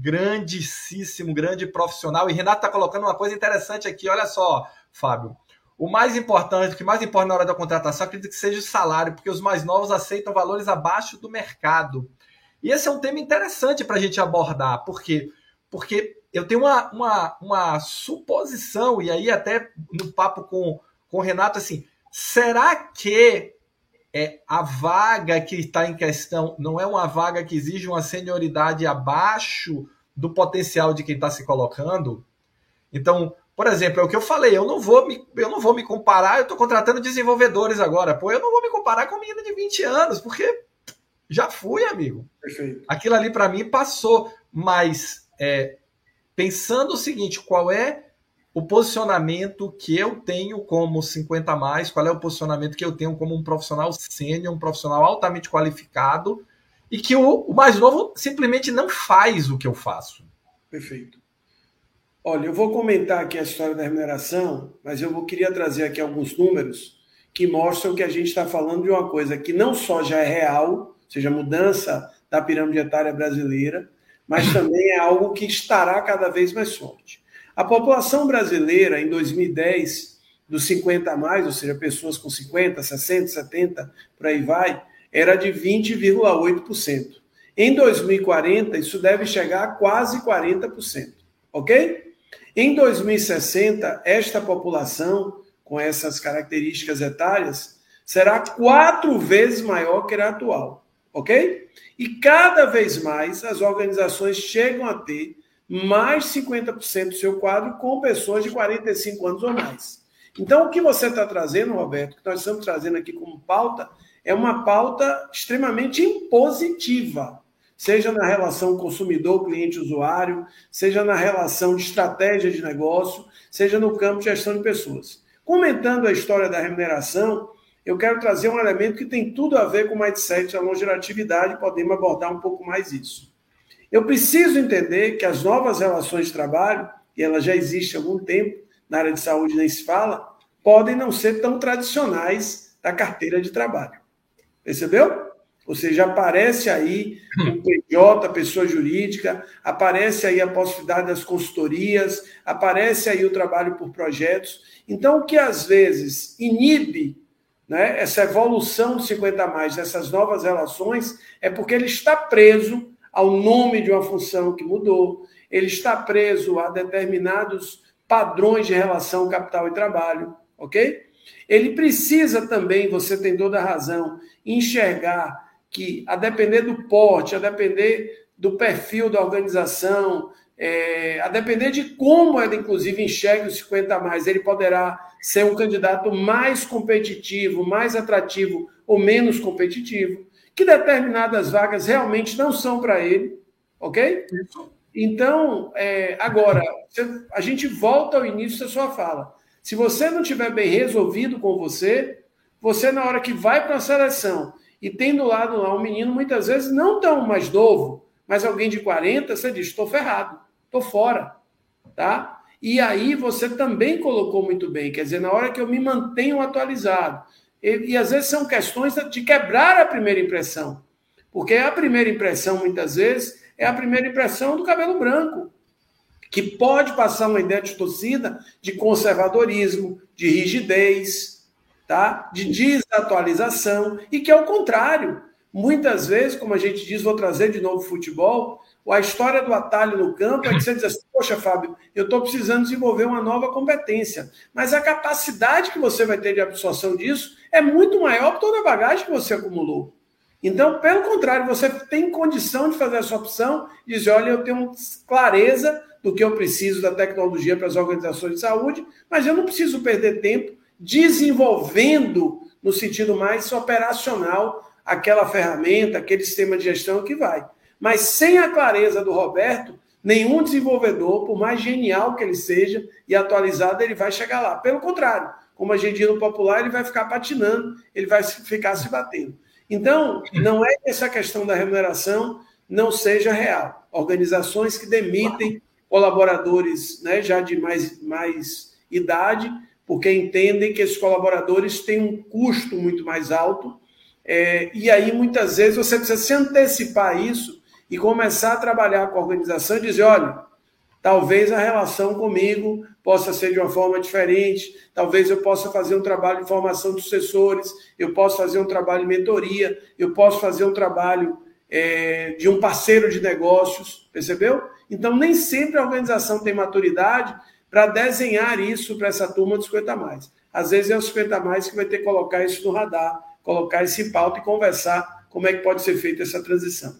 grandíssimo, grande profissional. E Renato está colocando uma coisa interessante aqui. Olha só, Fábio. O mais importante, o que mais importa na hora da contratação, acredito que seja o salário, porque os mais novos aceitam valores abaixo do mercado. E esse é um tema interessante para a gente abordar, porque porque eu tenho uma, uma, uma suposição, e aí até no papo com, com o Renato, assim, será que é a vaga que está em questão não é uma vaga que exige uma senioridade abaixo do potencial de quem está se colocando? Então, por exemplo, é o que eu falei, eu não vou me, eu não vou me comparar, eu estou contratando desenvolvedores agora, pô, eu não vou me comparar com menina de 20 anos, porque já fui, amigo. Perfeito. Aquilo ali para mim passou, mas é, pensando o seguinte, qual é o posicionamento que eu tenho como 50 mais, qual é o posicionamento que eu tenho como um profissional sênior, um profissional altamente qualificado, e que o, o, mais novo simplesmente não faz o que eu faço. Perfeito. Olha, eu vou comentar aqui a história da remuneração, mas eu vou, queria trazer aqui alguns números que mostram que a gente está falando de uma coisa que não só já é real, ou seja, mudança da pirâmide etária brasileira, mas também é algo que estará cada vez mais forte. A população brasileira, em 2010, dos 50 a mais, ou seja, pessoas com 50, 60, 70, por aí vai, era de 20,8%. Em 2040, isso deve chegar a quase 40%. Ok? Em 2060, esta população, com essas características etárias, será quatro vezes maior que a atual. Ok? E cada vez mais as organizações chegam a ter mais 50% do seu quadro com pessoas de 45 anos ou mais. Então, o que você está trazendo, Roberto, que nós estamos trazendo aqui como pauta, é uma pauta extremamente impositiva, seja na relação consumidor, cliente, usuário, seja na relação de estratégia de negócio, seja no campo de gestão de pessoas. Comentando a história da remuneração, eu quero trazer um elemento que tem tudo a ver com o mindset, a longevidade, podemos abordar um pouco mais isso. Eu preciso entender que as novas relações de trabalho, e ela já existe há algum tempo, na área de saúde nem se fala, podem não ser tão tradicionais da carteira de trabalho. Percebeu? Ou seja, aparece aí o PJ, pessoa jurídica, aparece aí a possibilidade das consultorias, aparece aí o trabalho por projetos. Então, o que às vezes inibe né, essa evolução de 50 a mais, dessas novas relações, é porque ele está preso ao nome de uma função que mudou, ele está preso a determinados padrões de relação capital e trabalho, ok? Ele precisa também, você tem toda a razão, enxergar que, a depender do porte, a depender do perfil da organização, é, a depender de como ele, inclusive, enxerga os 50 a mais, ele poderá ser um candidato mais competitivo, mais atrativo ou menos competitivo, que determinadas vagas realmente não são para ele, ok? Então, é, agora, a gente volta ao início da sua fala. Se você não tiver bem resolvido com você, você, na hora que vai para a seleção e tem do lado lá um menino, muitas vezes não tão mais novo, mas alguém de 40, você diz: estou ferrado, estou fora. Tá? E aí você também colocou muito bem, quer dizer, na hora que eu me mantenho atualizado. E, e às vezes são questões de quebrar a primeira impressão. Porque a primeira impressão, muitas vezes, é a primeira impressão do cabelo branco, que pode passar uma ideia distorcida de conservadorismo, de rigidez, tá? de desatualização, e que é o contrário. Muitas vezes, como a gente diz, vou trazer de novo futebol, a história do atalho no campo é que você diz assim, poxa, Fábio, eu estou precisando desenvolver uma nova competência. Mas a capacidade que você vai ter de absorção disso é muito maior que toda a bagagem que você acumulou. Então, pelo contrário, você tem condição de fazer essa opção e dizer, olha, eu tenho clareza do que eu preciso da tecnologia para as organizações de saúde, mas eu não preciso perder tempo desenvolvendo, no sentido mais operacional, aquela ferramenta, aquele sistema de gestão que vai. Mas sem a clareza do Roberto, nenhum desenvolvedor, por mais genial que ele seja e atualizado, ele vai chegar lá. Pelo contrário, como a gente diz no popular, ele vai ficar patinando, ele vai ficar se batendo. Então, não é que essa questão da remuneração não seja real. Organizações que demitem colaboradores né, já de mais, mais idade, porque entendem que esses colaboradores têm um custo muito mais alto, é, e aí muitas vezes você precisa se antecipar isso e começar a trabalhar com a organização e dizer: olha, talvez a relação comigo possa ser de uma forma diferente, talvez eu possa fazer um trabalho de formação dos sucessores, eu posso fazer um trabalho de mentoria, eu posso fazer um trabalho é, de um parceiro de negócios, percebeu? Então, nem sempre a organização tem maturidade para desenhar isso para essa turma dos 50 mais. Às vezes é os 50 mais que vai ter que colocar isso no radar, colocar isso em pauta e conversar como é que pode ser feita essa transição.